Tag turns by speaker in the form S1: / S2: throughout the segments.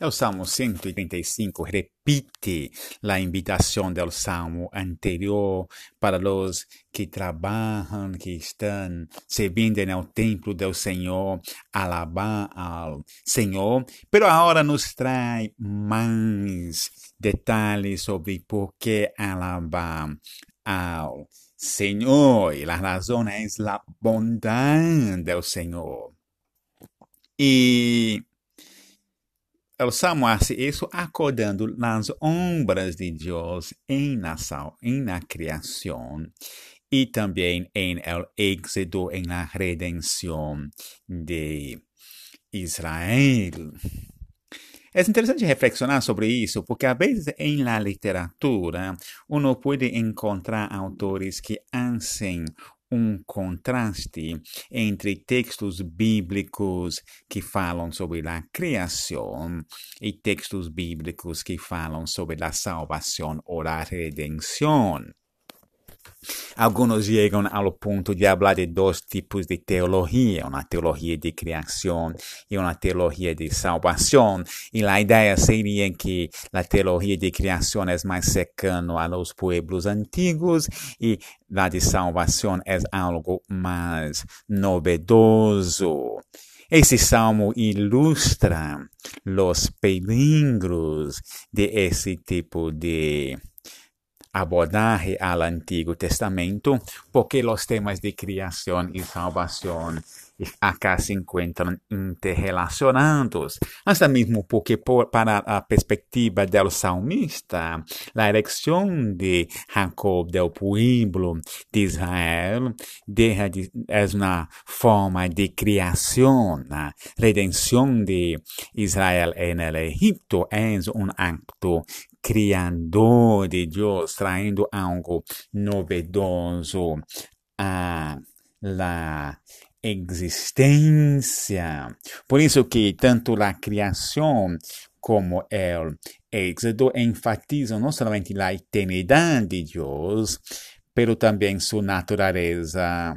S1: O Salmo 135 repite a invitação do Salmo anterior para os que trabalham, que estão servindo no templo do Senhor, alabar ao Senhor, pero agora nos traz mais detalhes sobre por que alabar ao Senhor. E a razão é a bondade do Senhor. E hace isso acordando nas obras de Deus em nação, em na criação e também em el êxodo, em la redenção de Israel. É interessante reflexionar sobre isso, porque às vezes em la literatura uno pode encontrar autores que hacen um contraste entre textos bíblicos que falam sobre a criação e textos bíblicos que falam sobre a salvação ou a redenção. Alguns chegam ao ponto de falar de dois tipos de teologia, uma teologia de criação e uma teologia de salvação. E a ideia seria que a teologia de criação é mais cercana aos pueblos antigos e a de salvação é algo mais novedoso. Esse salmo ilustra os peligros de esse tipo de abordaje al Antiguo Testamento, porque los temas de creación y salvación acá se encuentran interrelacionados. Hasta mismo porque por, para a perspectiva del salmista, la elección de Jacob del pueblo de Israel de, es una forma de creación. La redención de Israel en el Egipto es un acto criador de Deus, traindo algo novedoso a la existência. Por isso que tanto a criação como o êxodo enfatizam não somente a eternidade de Deus, pero também sua natureza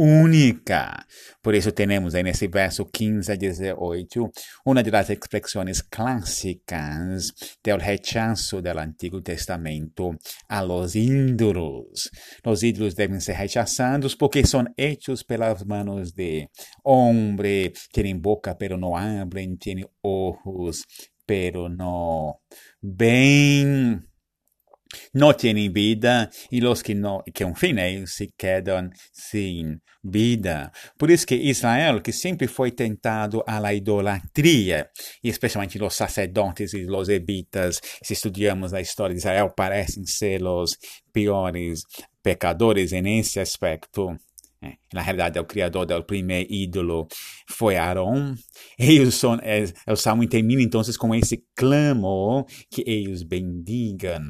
S1: única. Por isso temos aí nesse verso 15 a 18 uma das expressões clássicas do rechazo do Antigo Testamento a los ídolos. Os ídolos devem ser rechazados porque são hechos pelas manos de homem, têm boca pero não abrem, têm olhos pero não veem no tienen vida y los que no, que en fin ellos se quedan sin vida. Por isso que Israel, que sempre foi tentado à la idolatria, e especialmente os sacerdotes e os levitas, se estudamos a história de Israel, parecem ser os piores pecadores nesse aspecto. Na realidade, o criador do primeiro ídolo foi Arão. Eles é, o Salmo termina então com esse clamor que eles bendigam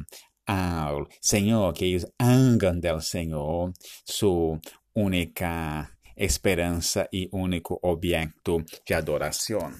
S1: ao Senhor, que eles angam del Senhor, sua única esperança e único objeto de adoração.